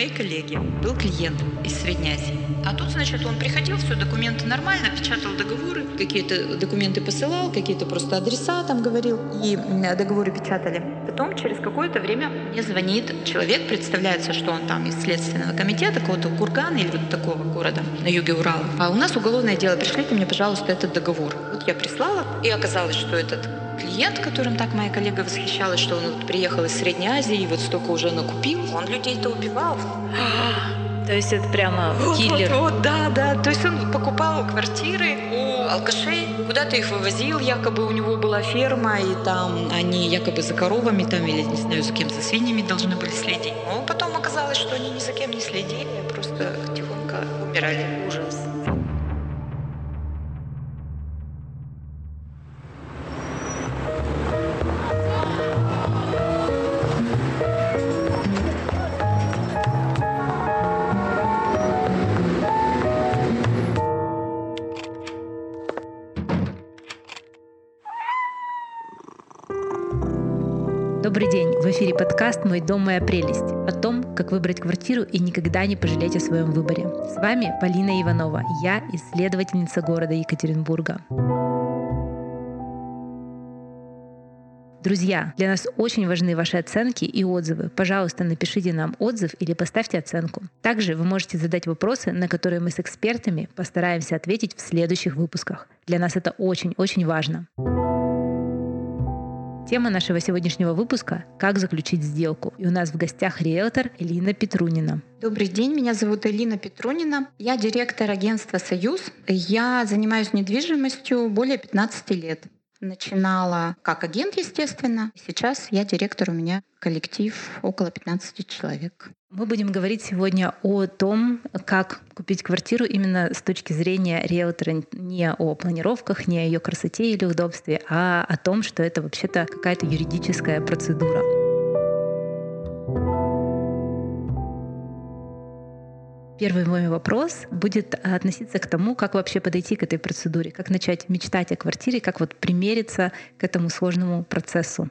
моей коллеги был клиент из Средней Азии. А тут, значит, он приходил, все документы нормально, печатал договоры, какие-то документы посылал, какие-то просто адреса там говорил, и договоры печатали. Потом через какое-то время мне звонит человек, представляется, что он там из Следственного комитета какого-то Кургана или вот такого города на юге Урала. А у нас уголовное дело, пришлите мне, пожалуйста, этот договор. Вот я прислала, и оказалось, что этот клиент, которым так моя коллега восхищалась, что он вот приехал из Средней Азии и вот столько уже накупил, он людей-то убивал. То есть это прямо киллер. Вот, вот, да, да. То есть он покупал квартиры у алкашей, куда-то их вывозил, якобы у него была ферма, и там они якобы за коровами там или, не знаю, за кем, за свиньями должны были следить. Но потом оказалось, что они ни за кем не следили, а просто тихонько умирали. Ужас. «Мой дом, моя прелесть» о том, как выбрать квартиру и никогда не пожалеть о своем выборе. С вами Полина Иванова, я исследовательница города Екатеринбурга. Друзья, для нас очень важны ваши оценки и отзывы. Пожалуйста, напишите нам отзыв или поставьте оценку. Также вы можете задать вопросы, на которые мы с экспертами постараемся ответить в следующих выпусках. Для нас это очень-очень важно. Тема нашего сегодняшнего выпуска – «Как заключить сделку». И у нас в гостях риэлтор Элина Петрунина. Добрый день, меня зовут Элина Петрунина. Я директор агентства «Союз». Я занимаюсь недвижимостью более 15 лет. Начинала как агент, естественно. Сейчас я директор, у меня коллектив около 15 человек. Мы будем говорить сегодня о том, как купить квартиру именно с точки зрения риэлтора, не о планировках, не о ее красоте или удобстве, а о том, что это вообще-то какая-то юридическая процедура. Первый мой вопрос будет относиться к тому, как вообще подойти к этой процедуре, как начать мечтать о квартире, как вот примериться к этому сложному процессу.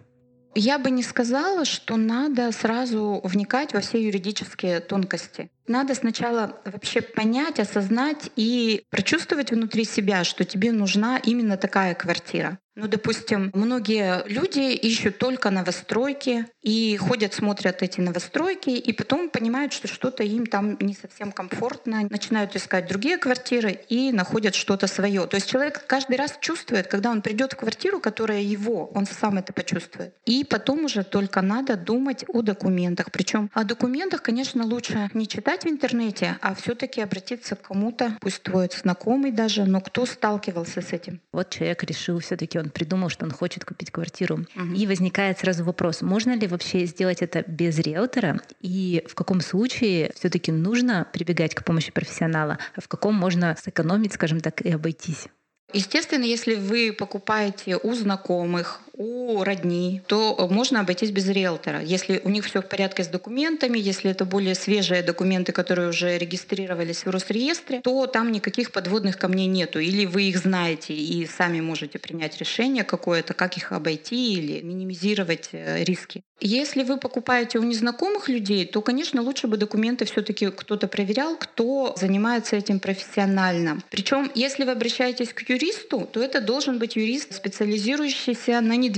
Я бы не сказала, что надо сразу вникать во все юридические тонкости. Надо сначала вообще понять, осознать и прочувствовать внутри себя, что тебе нужна именно такая квартира. Ну, допустим, многие люди ищут только новостройки и ходят, смотрят эти новостройки, и потом понимают, что что-то им там не совсем комфортно, начинают искать другие квартиры и находят что-то свое. То есть человек каждый раз чувствует, когда он придет в квартиру, которая его, он сам это почувствует. И потом уже только надо думать о документах. Причем о документах, конечно, лучше не читать в интернете, а все-таки обратиться к кому-то, пусть твой знакомый даже, но кто сталкивался с этим. Вот человек решил все-таки он придумал, что он хочет купить квартиру. Угу. И возникает сразу вопрос, можно ли вообще сделать это без риэлтора? И в каком случае все-таки нужно прибегать к помощи профессионала, а в каком можно сэкономить, скажем так, и обойтись? Естественно, если вы покупаете у знакомых, у родни, то можно обойтись без риэлтора. Если у них все в порядке с документами, если это более свежие документы, которые уже регистрировались в Росреестре, то там никаких подводных камней нету. Или вы их знаете и сами можете принять решение какое-то, как их обойти или минимизировать э, риски. Если вы покупаете у незнакомых людей, то, конечно, лучше бы документы все-таки кто-то проверял, кто занимается этим профессионально. Причем, если вы обращаетесь к юристу, то это должен быть юрист, специализирующийся на недвижимости.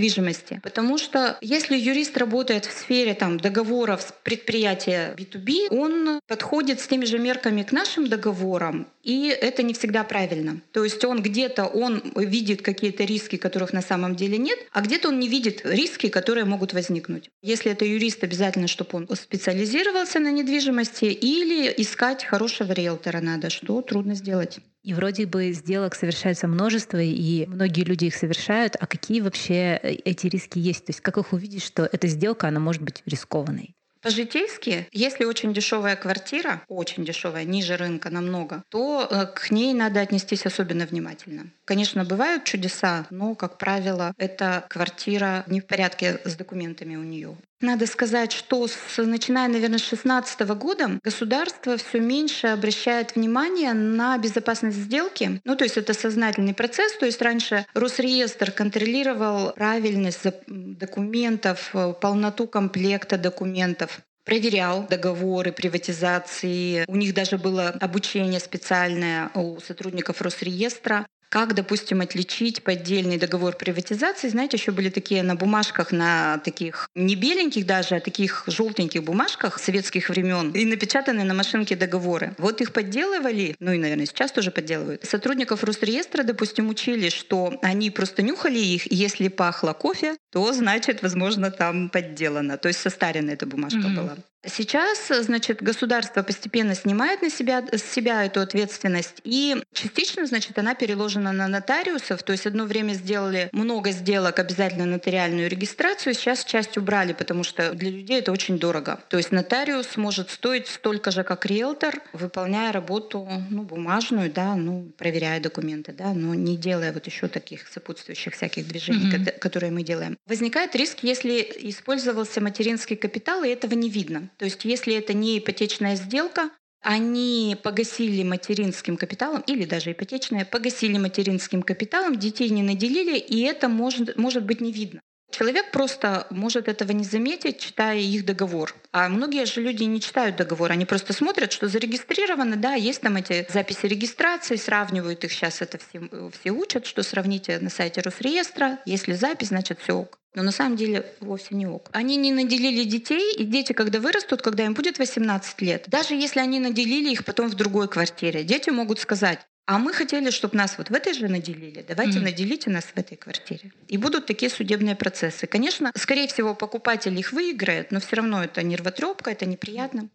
Потому что если юрист работает в сфере там, договоров предприятия B2B, он подходит с теми же мерками к нашим договорам, и это не всегда правильно. То есть он где-то он видит какие-то риски, которых на самом деле нет, а где-то он не видит риски, которые могут возникнуть. Если это юрист, обязательно, чтобы он специализировался на недвижимости или искать хорошего риэлтора надо, что трудно сделать. И вроде бы сделок совершается множество, и многие люди их совершают. А какие вообще э, эти риски есть? То есть как их увидеть, что эта сделка, она может быть рискованной? По-житейски, если очень дешевая квартира, очень дешевая, ниже рынка намного, то э, к ней надо отнестись особенно внимательно. Конечно, бывают чудеса, но, как правило, эта квартира не в порядке с документами у нее. Надо сказать, что с, начиная, наверное, с 2016 года государство все меньше обращает внимание на безопасность сделки. Ну, то есть это сознательный процесс. То есть раньше Росреестр контролировал правильность документов, полноту комплекта документов. проверял договоры приватизации. У них даже было обучение специальное у сотрудников Росреестра как, допустим, отличить поддельный договор приватизации? Знаете, еще были такие на бумажках, на таких не беленьких даже, а таких желтеньких бумажках советских времен и напечатаны на машинке договоры. Вот их подделывали, ну и, наверное, сейчас тоже подделывают. Сотрудников Росреестра, допустим, учили, что они просто нюхали их, и если пахло кофе, то, значит, возможно, там подделано. То есть состаренная эта бумажка mm-hmm. была. Сейчас, значит, государство постепенно снимает на себя, с себя эту ответственность, и частично, значит, она переложена на нотариусов. То есть одно время сделали много сделок, обязательно нотариальную регистрацию, сейчас часть убрали, потому что для людей это очень дорого. То есть нотариус может стоить столько же, как риэлтор, выполняя работу ну, бумажную, да, ну, проверяя документы, да, но не делая вот еще таких сопутствующих всяких движений, mm-hmm. которые мы делаем. Возникает риск, если использовался материнский капитал, и этого не видно. То есть если это не ипотечная сделка, они погасили материнским капиталом, или даже ипотечная, погасили материнским капиталом, детей не наделили, и это может, может быть не видно. Человек просто может этого не заметить, читая их договор. А многие же люди не читают договор, они просто смотрят, что зарегистрировано, да, есть там эти записи регистрации, сравнивают их сейчас, это все, все учат, что сравните на сайте Росреестра, если запись, значит все ок. Но на самом деле вовсе не ок. Они не наделили детей, и дети, когда вырастут, когда им будет 18 лет, даже если они наделили их потом в другой квартире, дети могут сказать, а мы хотели, чтобы нас вот в этой же наделили. Давайте mm. наделите нас в этой квартире. И будут такие судебные процессы. Конечно, скорее всего, покупатель их выиграет, но все равно это нервотрепка, это неприятно.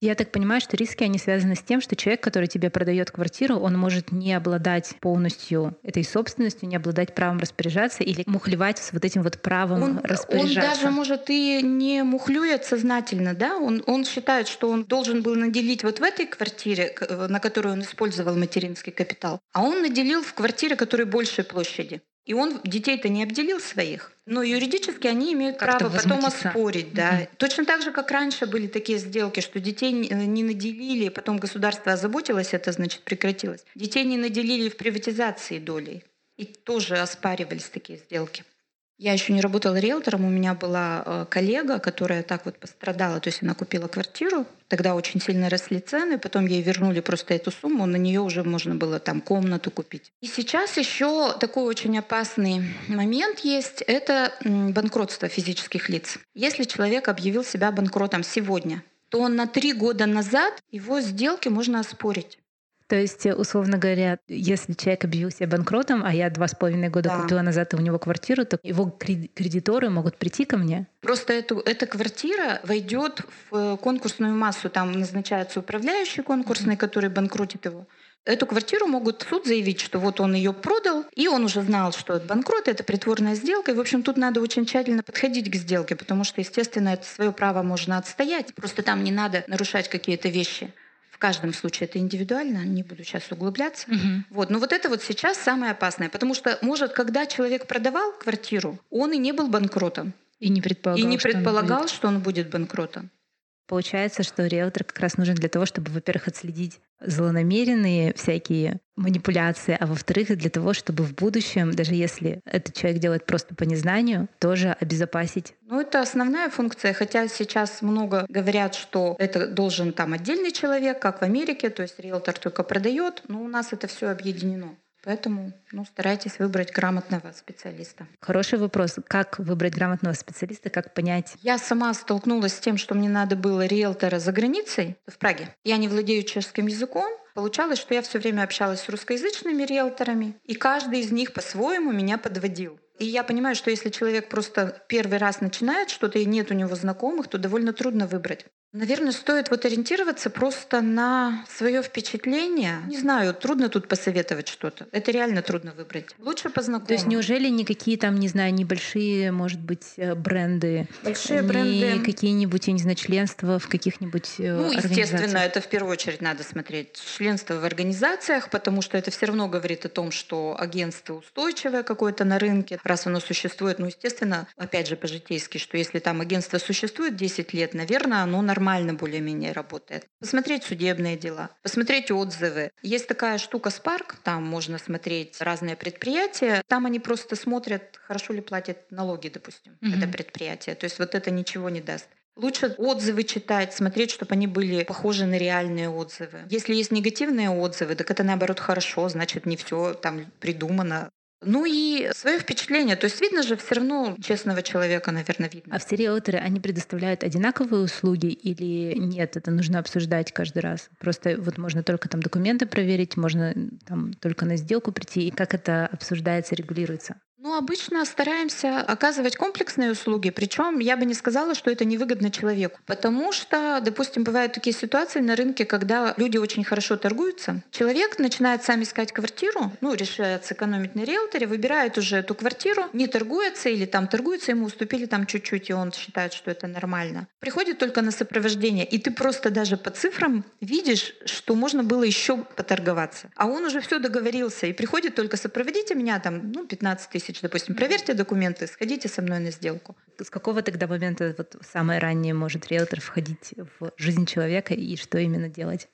Я так понимаю, что риски, они связаны с тем, что человек, который тебе продает квартиру, он может не обладать полностью этой собственностью, не обладать правом распоряжаться или мухлевать с вот этим вот правом он, распоряжаться. Он даже может и не мухлюет сознательно, да? Он, он считает, что он должен был наделить вот в этой квартире, на которую он использовал материнский капитал, а он наделил в квартире, которая большей площади. И он детей-то не обделил своих. Но юридически они имеют право потом оспорить. Да. Mm-hmm. Точно так же, как раньше были такие сделки, что детей не наделили, потом государство озаботилось, это значит прекратилось. Детей не наделили в приватизации долей. И тоже оспаривались такие сделки. Я еще не работала риэлтором, у меня была э, коллега, которая так вот пострадала, то есть она купила квартиру, тогда очень сильно росли цены, потом ей вернули просто эту сумму, на нее уже можно было там комнату купить. И сейчас еще такой очень опасный момент есть, это банкротство физических лиц. Если человек объявил себя банкротом сегодня, то на три года назад его сделки можно оспорить. То есть, условно говоря, если человек объявил себя банкротом, а я два с половиной года да. купила назад у него квартиру, то его кредиторы могут прийти ко мне? Просто эту, эта квартира войдет в конкурсную массу. Там назначается управляющий конкурсный, mm-hmm. который банкротит его. Эту квартиру могут суд заявить, что вот он ее продал, и он уже знал, что это банкрот, это притворная сделка. И, в общем, тут надо очень тщательно подходить к сделке, потому что, естественно, это свое право можно отстоять. Просто там не надо нарушать какие-то вещи. В каждом случае это индивидуально, не буду сейчас углубляться. Угу. Вот. Но вот это вот сейчас самое опасное, потому что, может, когда человек продавал квартиру, он и не был банкротом. И не предполагал, и не предполагал что, он что он будет банкротом. Получается, что риэлтор как раз нужен для того, чтобы, во-первых, отследить злонамеренные всякие манипуляции, а во-вторых, для того, чтобы в будущем, даже если этот человек делает просто по незнанию, тоже обезопасить. Ну, это основная функция, хотя сейчас много говорят, что это должен там отдельный человек, как в Америке, то есть риэлтор только продает, но у нас это все объединено. Поэтому ну, старайтесь выбрать грамотного специалиста. Хороший вопрос. Как выбрать грамотного специалиста, как понять? Я сама столкнулась с тем, что мне надо было риэлтора за границей в Праге. Я не владею чешским языком. Получалось, что я все время общалась с русскоязычными риэлторами, и каждый из них по-своему меня подводил. И я понимаю, что если человек просто первый раз начинает что-то и нет у него знакомых, то довольно трудно выбрать. Наверное, стоит вот ориентироваться просто на свое впечатление. Не знаю, трудно тут посоветовать что-то. Это реально трудно выбрать. Лучше по знакомым. То есть неужели никакие там, не знаю, небольшие, может быть, э, бренды? Большие бренды. Какие-нибудь, я не знаю, членства в каких-нибудь э, Ну, естественно, это в первую очередь надо смотреть. Членство в организациях, потому что это все равно говорит о том, что агентство устойчивое какое-то на рынке, раз оно существует. Ну, естественно, опять же, по-житейски, что если там агентство существует 10 лет, наверное, оно нормально нормально более-менее работает. Посмотреть судебные дела, посмотреть отзывы. Есть такая штука Spark, там можно смотреть разные предприятия. Там они просто смотрят, хорошо ли платят налоги, допустим, mm-hmm. это предприятие. То есть вот это ничего не даст. Лучше отзывы читать, смотреть, чтобы они были похожи на реальные отзывы. Если есть негативные отзывы, так это наоборот хорошо, значит не все там придумано. Ну и свое впечатление. То есть видно же все равно честного человека, наверное, видно. А все риэлторы, они предоставляют одинаковые услуги или нет? Это нужно обсуждать каждый раз. Просто вот можно только там документы проверить, можно там только на сделку прийти. И как это обсуждается, регулируется? Ну, обычно стараемся оказывать комплексные услуги, причем я бы не сказала, что это невыгодно человеку. Потому что, допустим, бывают такие ситуации на рынке, когда люди очень хорошо торгуются. Человек начинает сам искать квартиру, ну, решает сэкономить на риэлторе, выбирает уже эту квартиру, не торгуется или там торгуется, ему уступили там чуть-чуть, и он считает, что это нормально. Приходит только на сопровождение, и ты просто даже по цифрам видишь, что можно было еще поторговаться. А он уже все договорился, и приходит только сопроводите меня там, ну, 15 тысяч тысяч, допустим, проверьте документы, сходите со мной на сделку. С какого тогда момента вот самое раннее может риэлтор входить в жизнь человека и что именно делать?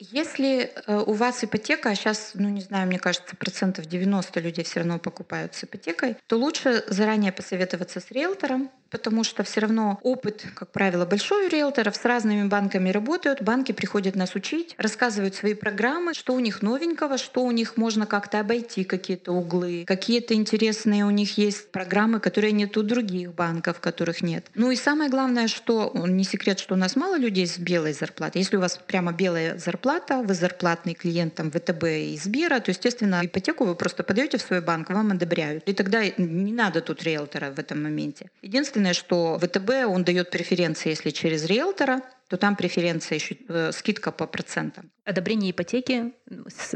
Если э, у вас ипотека, а сейчас, ну не знаю, мне кажется, процентов 90 людей все равно покупают с ипотекой, то лучше заранее посоветоваться с риэлтором, потому что все равно опыт, как правило, большой у риэлторов, с разными банками работают, банки приходят нас учить, рассказывают свои программы, что у них новенького, что у них можно как-то обойти какие-то углы, какие-то интересные у них есть программы, которые нет у других банков, которых нет. Ну и самое главное, что не секрет, что у нас мало людей с белой зарплатой. Если у вас прямо белая зарплата, вы зарплатный клиент там ВТБ и Сбера, то, естественно, ипотеку вы просто подаете в свой банк, вам одобряют. И тогда не надо тут риэлтора в этом моменте. Единственное, Единственное, что ВТБ, он дает преференции, если через риэлтора, то там преференция еще э, скидка по процентам. Одобрение ипотеки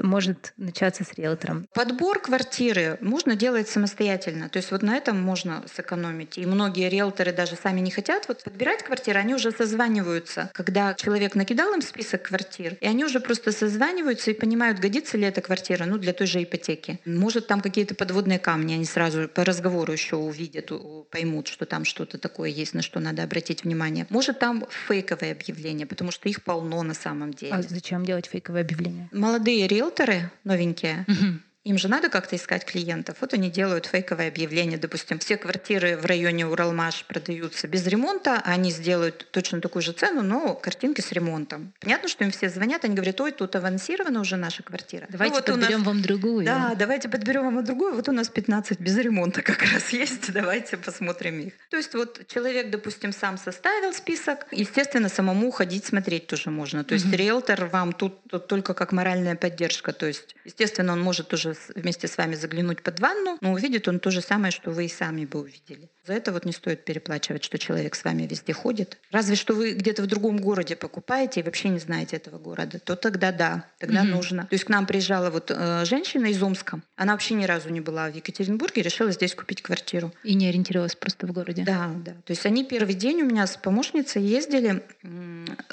может начаться с риэлтором. Подбор квартиры можно делать самостоятельно. То есть вот на этом можно сэкономить. И многие риэлторы даже сами не хотят вот подбирать квартиры, они уже созваниваются. Когда человек накидал им список квартир, и они уже просто созваниваются и понимают, годится ли эта квартира ну, для той же ипотеки. Может, там какие-то подводные камни, они сразу по разговору еще увидят, поймут, что там что-то такое есть, на что надо обратить внимание. Может, там фейковое объявления, потому что их полно на самом деле. А зачем делать фейковые объявления? Молодые риэлторы новенькие, угу. Им же надо как-то искать клиентов. Вот они делают фейковое объявление. Допустим, все квартиры в районе Уралмаш продаются без ремонта, а они сделают точно такую же цену, но картинки с ремонтом. Понятно, что им все звонят, они говорят, ой, тут авансирована уже наша квартира. Давайте ну, вот подберем нас... вам другую. Да, давайте подберем вам другую. Вот у нас 15 без ремонта как раз есть. Давайте посмотрим их. То есть вот человек, допустим, сам составил список. Естественно, самому ходить смотреть тоже можно. То есть угу. риэлтор вам тут, тут только как моральная поддержка. То есть, естественно, он может уже вместе с вами заглянуть под ванну, но увидит он то же самое, что вы и сами бы увидели. За это вот не стоит переплачивать, что человек с вами везде ходит. Разве что вы где-то в другом городе покупаете и вообще не знаете этого города, то тогда да, тогда угу. нужно. То есть к нам приезжала вот э, женщина из Омска. Она вообще ни разу не была в Екатеринбурге, решила здесь купить квартиру. И не ориентировалась просто в городе. Да, да. То есть они первый день у меня с помощницей ездили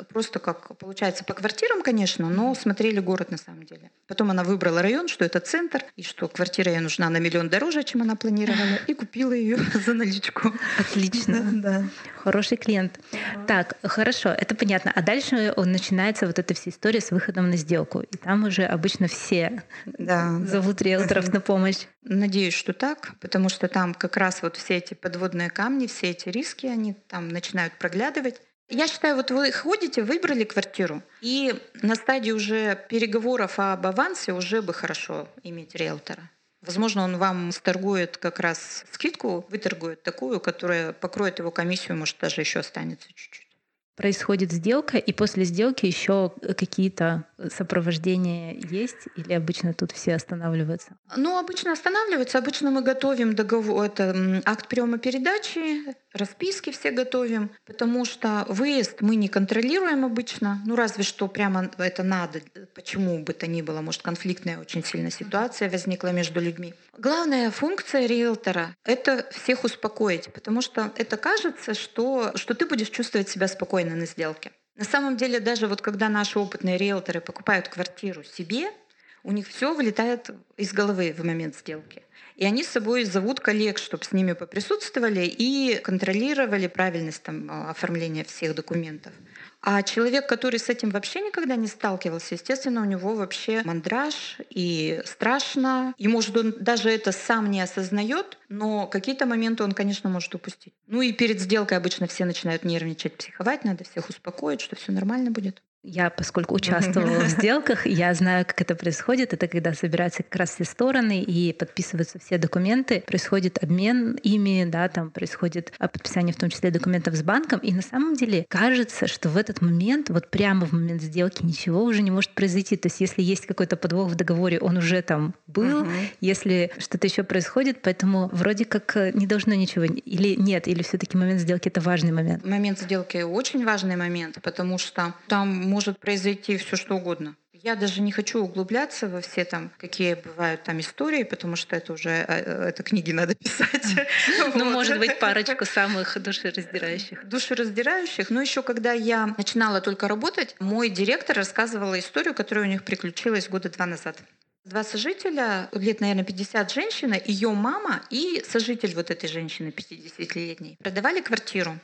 просто как, получается, по квартирам, конечно, но смотрели город на самом деле. Потом она выбрала район, что это центр, и что квартира ей нужна на миллион дороже, чем она планировала, и купила ее за наличку. Отлично. Да. Хороший клиент. Так, хорошо, это понятно. А дальше начинается вот эта вся история с выходом на сделку. И там уже обычно все да, зовут да. риэлторов на помощь. Надеюсь, что так, потому что там как раз вот все эти подводные камни, все эти риски, они там начинают проглядывать. Я считаю, вот вы ходите, выбрали квартиру, и на стадии уже переговоров об авансе уже бы хорошо иметь риэлтора. Возможно, он вам сторгует как раз скидку, выторгует такую, которая покроет его комиссию, может, даже еще останется чуть-чуть происходит сделка, и после сделки еще какие-то сопровождения есть, или обычно тут все останавливаются? Ну, обычно останавливаются. Обычно мы готовим договор, это акт приема передачи, расписки все готовим, потому что выезд мы не контролируем обычно, ну разве что прямо это надо, почему бы то ни было, может конфликтная очень сильная ситуация возникла между людьми. Главная функция риэлтора — это всех успокоить, потому что это кажется, что, что ты будешь чувствовать себя спокойно на сделке. На самом деле, даже вот когда наши опытные риэлторы покупают квартиру себе, у них все вылетает из головы в момент сделки. И они с собой зовут коллег, чтобы с ними поприсутствовали и контролировали правильность там, оформления всех документов. А человек, который с этим вообще никогда не сталкивался, естественно, у него вообще мандраж и страшно. И, может, он даже это сам не осознает, но какие-то моменты он, конечно, может упустить. Ну и перед сделкой обычно все начинают нервничать, психовать, надо всех успокоить, что все нормально будет. Я, поскольку участвовала в сделках, я знаю, как это происходит. Это когда собираются как раз все стороны и подписываются все документы, происходит обмен ими, да, там происходит подписание в том числе документов с банком. И на самом деле кажется, что в этот момент, вот прямо в момент сделки ничего уже не может произойти. То есть если есть какой-то подвох в договоре, он уже там был. Угу. Если что-то еще происходит, поэтому вроде как э, не должно ничего или нет, или все-таки момент сделки это важный момент. Момент сделки очень важный момент, потому что там может произойти все что угодно. Я даже не хочу углубляться во все там, какие бывают там истории, потому что это уже э, э, это книги надо писать. Ну, может быть, парочку самых душераздирающих. Душераздирающих. Но еще когда я начинала только работать, мой директор рассказывал историю, которая у них приключилась года два назад. Два сожителя, лет, наверное, 50 женщина, ее мама и сожитель вот этой женщины 50-летней продавали квартиру.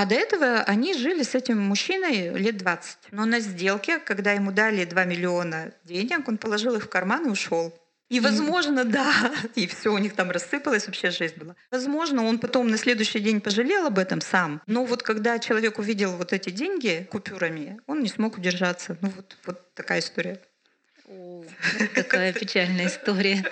А до этого они жили с этим мужчиной лет 20. Но на сделке, когда ему дали 2 миллиона денег, он положил их в карман и ушел. И, возможно, да, и все у них там рассыпалось, вообще жизнь была. Возможно, он потом на следующий день пожалел об этом сам. Но вот когда человек увидел вот эти деньги купюрами, он не смог удержаться. Ну вот, вот такая история. О, какая печальная история.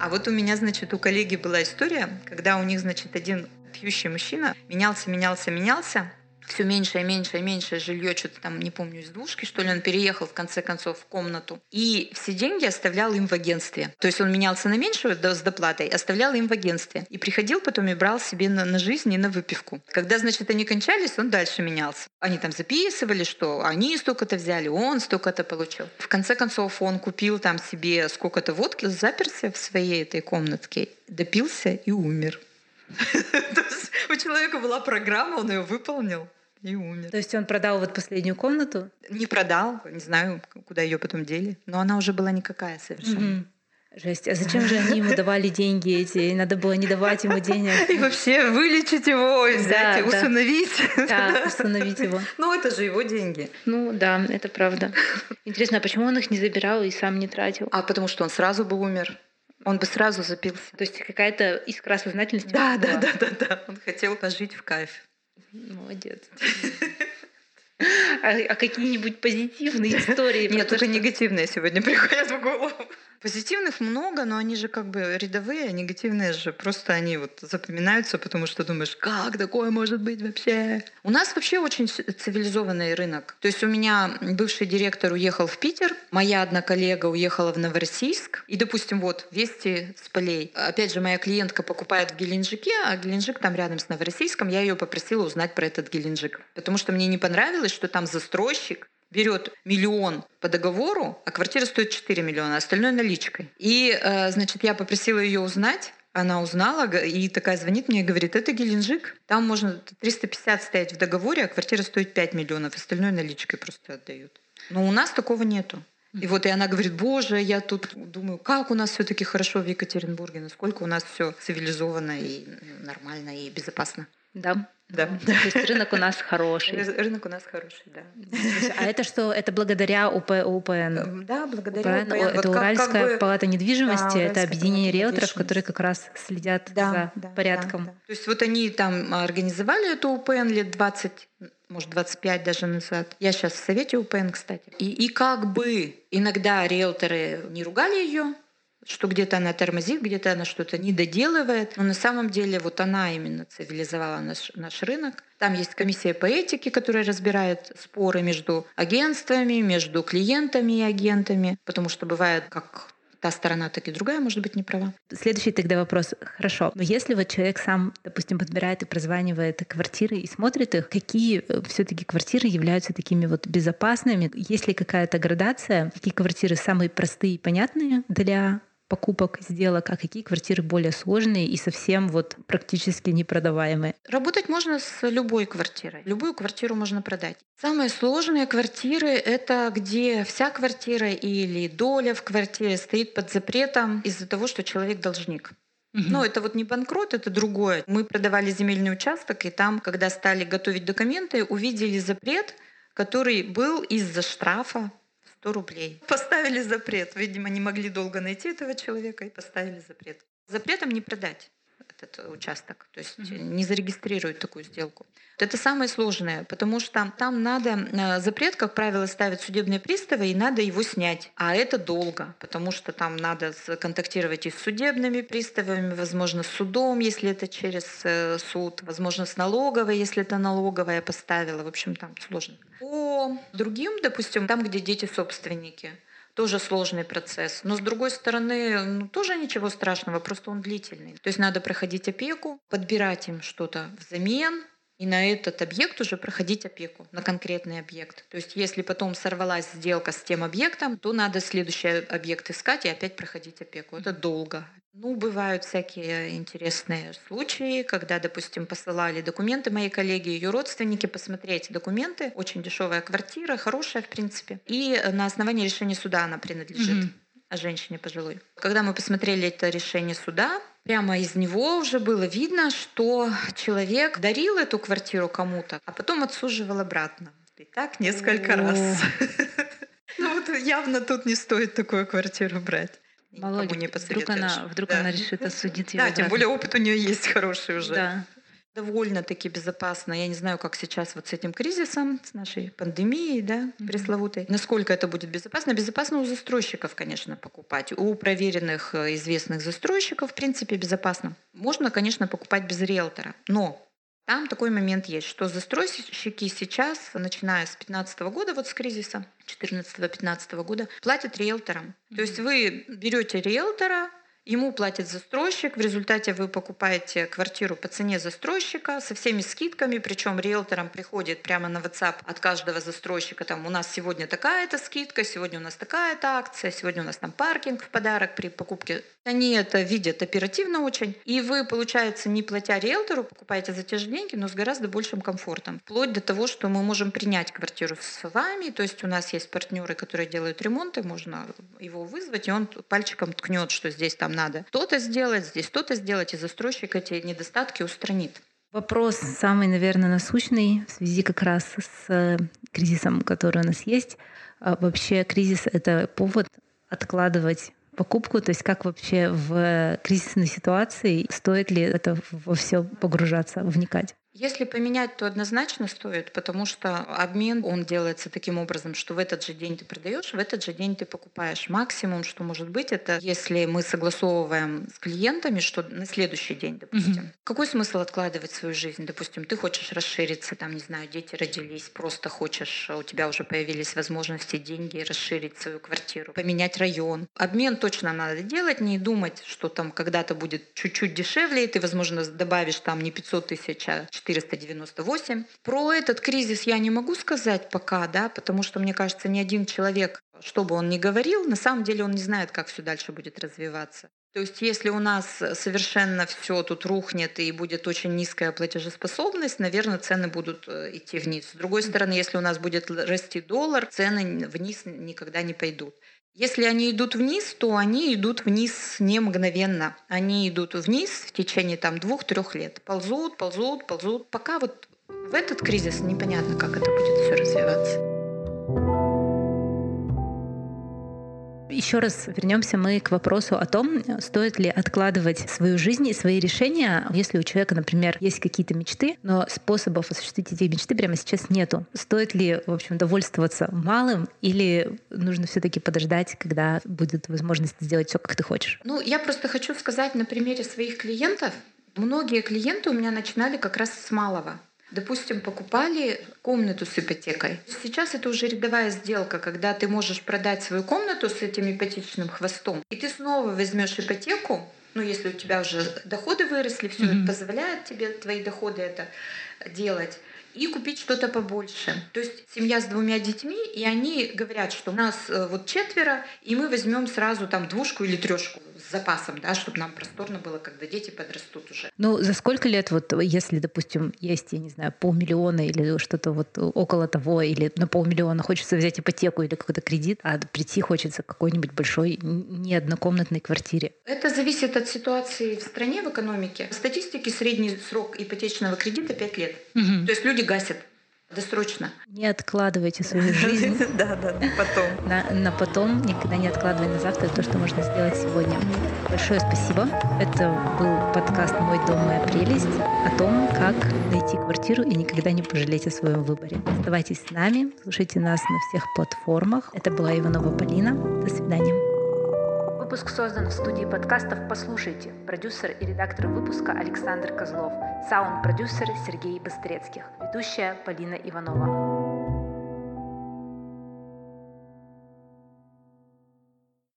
А вот у меня, значит, у коллеги была история, когда у них, значит, один пьющий мужчина менялся, менялся, менялся, все меньше и меньше и меньше жилье, что-то там, не помню, из двушки, что ли, он переехал в конце концов в комнату. И все деньги оставлял им в агентстве. То есть он менялся на меньшую с доплатой, оставлял им в агентстве. И приходил потом и брал себе на, на жизнь и на выпивку. Когда, значит, они кончались, он дальше менялся. Они там записывали, что они столько-то взяли, он столько-то получил. В конце концов он купил там себе сколько-то водки, заперся в своей этой комнатке, допился и умер. У человека была программа, он ее выполнил и умер. То есть он продал вот последнюю комнату? Не продал, не знаю, куда ее потом дели, но она уже была никакая совершенно. Жесть. А зачем же они ему давали деньги эти? Надо было не давать ему денег. И вообще вылечить его, взять, да, усыновить. Да, усыновить его. Ну, это же его деньги. Ну, да, это правда. Интересно, а почему он их не забирал и сам не тратил? А потому что он сразу бы умер. Он бы сразу запился. То есть какая-то искра сознательности. Да, да, да, да, да. Он хотел пожить в кайф. Молодец. А, а какие-нибудь позитивные истории? Нет, только негативные сегодня приходят в голову. Позитивных много, но они же как бы рядовые, а негативные же просто они вот запоминаются, потому что думаешь, как такое может быть вообще? У нас вообще очень цивилизованный рынок. То есть у меня бывший директор уехал в Питер, моя одна коллега уехала в Новороссийск, и, допустим, вот вести с полей. Опять же, моя клиентка покупает в Геленджике, а Геленджик там рядом с Новороссийском, я ее попросила узнать про этот Геленджик. Потому что мне не понравилось, что там застройщик берет миллион по договору, а квартира стоит 4 миллиона, остальное наличкой. И, э, значит, я попросила ее узнать, она узнала и такая звонит мне и говорит, это Геленджик, там можно 350 стоять в договоре, а квартира стоит 5 миллионов, остальное наличкой просто отдают. Но у нас такого нету. И вот и она говорит, боже, я тут думаю, как у нас все-таки хорошо в Екатеринбурге, насколько у нас все цивилизованно и нормально и безопасно. Да. Да. То есть рынок у нас хороший. Рынок у нас хороший, да. А это что? Это благодаря УП, УПН? Да, благодаря УПН. УПН. Это вот Уральская как, как палата недвижимости, да, это объединение риэлторов, которые как раз следят да, за да, порядком. Да, да. То есть вот они там организовали эту УПН лет 20 может, 25 даже назад. Я сейчас в совете УПН, кстати. И, и как бы иногда риэлторы не ругали ее, что где-то она тормозит, где-то она что-то не доделывает. Но на самом деле вот она именно цивилизовала наш, наш рынок. Там есть комиссия по этике, которая разбирает споры между агентствами, между клиентами и агентами, потому что бывает, как та сторона, так и другая может быть не права. Следующий тогда вопрос. Хорошо. Но если вот человек сам, допустим, подбирает и прозванивает квартиры и смотрит их, какие э, все таки квартиры являются такими вот безопасными? Есть ли какая-то градация? Какие квартиры самые простые и понятные для покупок, сделок, а какие квартиры более сложные и совсем вот практически непродаваемые? Работать можно с любой квартирой. Любую квартиру можно продать. Самые сложные квартиры — это где вся квартира или доля в квартире стоит под запретом из-за того, что человек должник. Но это вот не банкрот, это другое. Мы продавали земельный участок, и там, когда стали готовить документы, увидели запрет, который был из-за штрафа 100 рублей. Поставили запрет. Видимо, не могли долго найти этого человека и поставили запрет. Запретом не продать этот участок, то есть mm-hmm. не зарегистрируют такую сделку. Это самое сложное, потому что там надо э, запрет, как правило, ставят судебные приставы, и надо его снять. А это долго, потому что там надо контактировать и с судебными приставами, возможно, с судом, если это через э, суд, возможно, с налоговой, если это налоговая поставила. В общем, там сложно. По другим, допустим, там, где дети собственники, тоже сложный процесс. Но с другой стороны, ну, тоже ничего страшного, просто он длительный. То есть надо проходить опеку, подбирать им что-то взамен, и на этот объект уже проходить опеку, на конкретный объект. То есть если потом сорвалась сделка с тем объектом, то надо следующий объект искать и опять проходить опеку. Это долго. Ну, бывают всякие интересные случаи, когда, допустим, посылали документы мои коллеги, ее родственники посмотреть документы. Очень дешевая квартира, хорошая, в принципе. И на основании решения суда она принадлежит. Mm-hmm. женщине пожилой. Когда мы посмотрели это решение суда, прямо из него уже было видно, что человек дарил эту квартиру кому-то, а потом отсуживал обратно. И так несколько раз. Ну вот явно тут не стоит такую квартиру брать. Володя, не вдруг она, вдруг да. она решит осудить его. Да, тем более опыт у нее есть хороший уже. Да. Довольно-таки безопасно. Я не знаю, как сейчас вот с этим кризисом, с нашей пандемией, да, пресловутой. Насколько это будет безопасно? Безопасно у застройщиков, конечно, покупать. У проверенных, э, известных застройщиков, в принципе, безопасно. Можно, конечно, покупать без риэлтора. Но там такой момент есть, что застройщики сейчас, начиная с 2015 года, вот с кризиса 2014-2015 года, платят риэлторам. Mm-hmm. То есть вы берете риэлтора, Ему платит застройщик, в результате вы покупаете квартиру по цене застройщика со всеми скидками, причем риэлторам приходит прямо на WhatsApp от каждого застройщика, там у нас сегодня такая-то скидка, сегодня у нас такая-то акция, сегодня у нас там паркинг в подарок при покупке. Они это видят оперативно очень, и вы, получается, не платя риэлтору, покупаете за те же деньги, но с гораздо большим комфортом. Вплоть до того, что мы можем принять квартиру с вами, то есть у нас есть партнеры, которые делают ремонты, можно его вызвать, и он пальчиком ткнет, что здесь там надо то-то сделать, здесь то-то сделать, и застройщик эти недостатки устранит. Вопрос самый, наверное, насущный в связи как раз с э, кризисом, который у нас есть. А вообще кризис — это повод откладывать покупку, то есть как вообще в кризисной ситуации стоит ли это во все погружаться, вникать? Если поменять, то однозначно стоит, потому что обмен, он делается таким образом, что в этот же день ты продаешь, в этот же день ты покупаешь. Максимум, что может быть, это если мы согласовываем с клиентами, что на следующий день, допустим. Mm-hmm. Какой смысл откладывать свою жизнь? Допустим, ты хочешь расшириться, там, не знаю, дети родились, просто хочешь, у тебя уже появились возможности, деньги, расширить свою квартиру, поменять район. Обмен точно надо делать, не думать, что там когда-то будет чуть-чуть дешевле, и ты, возможно, добавишь там не 500 тысяч, а 498. Про этот кризис я не могу сказать пока, да, потому что, мне кажется, ни один человек, что бы он ни говорил, на самом деле он не знает, как все дальше будет развиваться. То есть если у нас совершенно все тут рухнет и будет очень низкая платежеспособность, наверное, цены будут э, идти вниз. С другой стороны, если у нас будет расти доллар, цены вниз никогда не пойдут. Если они идут вниз, то они идут вниз не мгновенно. Они идут вниз в течение там двух-трех лет. Ползут, ползут, ползут. Пока вот в этот кризис непонятно, как это будет все развиваться. Еще раз вернемся мы к вопросу о том, стоит ли откладывать свою жизнь и свои решения, если у человека, например, есть какие-то мечты, но способов осуществить эти мечты прямо сейчас нету. Стоит ли, в общем, довольствоваться малым или нужно все-таки подождать, когда будет возможность сделать все, как ты хочешь? Ну, я просто хочу сказать на примере своих клиентов. Многие клиенты у меня начинали как раз с малого. Допустим, покупали комнату с ипотекой. Сейчас это уже рядовая сделка, когда ты можешь продать свою комнату с этим ипотечным хвостом, и ты снова возьмешь ипотеку, ну, если у тебя уже доходы выросли, все mm-hmm. позволяет тебе твои доходы это делать. И купить что-то побольше. То есть семья с двумя детьми, и они говорят, что у нас э, вот четверо, и мы возьмем сразу там двушку или трешку с запасом, да, чтобы нам просторно было, когда дети подрастут уже. Ну, за сколько лет, вот если, допустим, есть, я не знаю, полмиллиона или что-то вот около того, или на полмиллиона хочется взять ипотеку или какой-то кредит, а прийти хочется к какой-нибудь большой не однокомнатной квартире? Это зависит от ситуации в стране, в экономике. В статистике средний срок ипотечного кредита 5 лет. Угу. То есть люди гасят досрочно. Не откладывайте свою жизнь. Да, да, потом. На, на потом, никогда не откладывай на завтра то, что можно сделать сегодня. Большое спасибо. Это был подкаст «Мой дом, моя прелесть» о том, как найти квартиру и никогда не пожалеть о своем выборе. Оставайтесь с нами, слушайте нас на всех платформах. Это была Иванова Полина. До свидания. Выпуск создан в студии подкастов «Послушайте». Продюсер и редактор выпуска Александр Козлов. Саунд-продюсер Сергей Быстрецких. Ведущая Полина Иванова.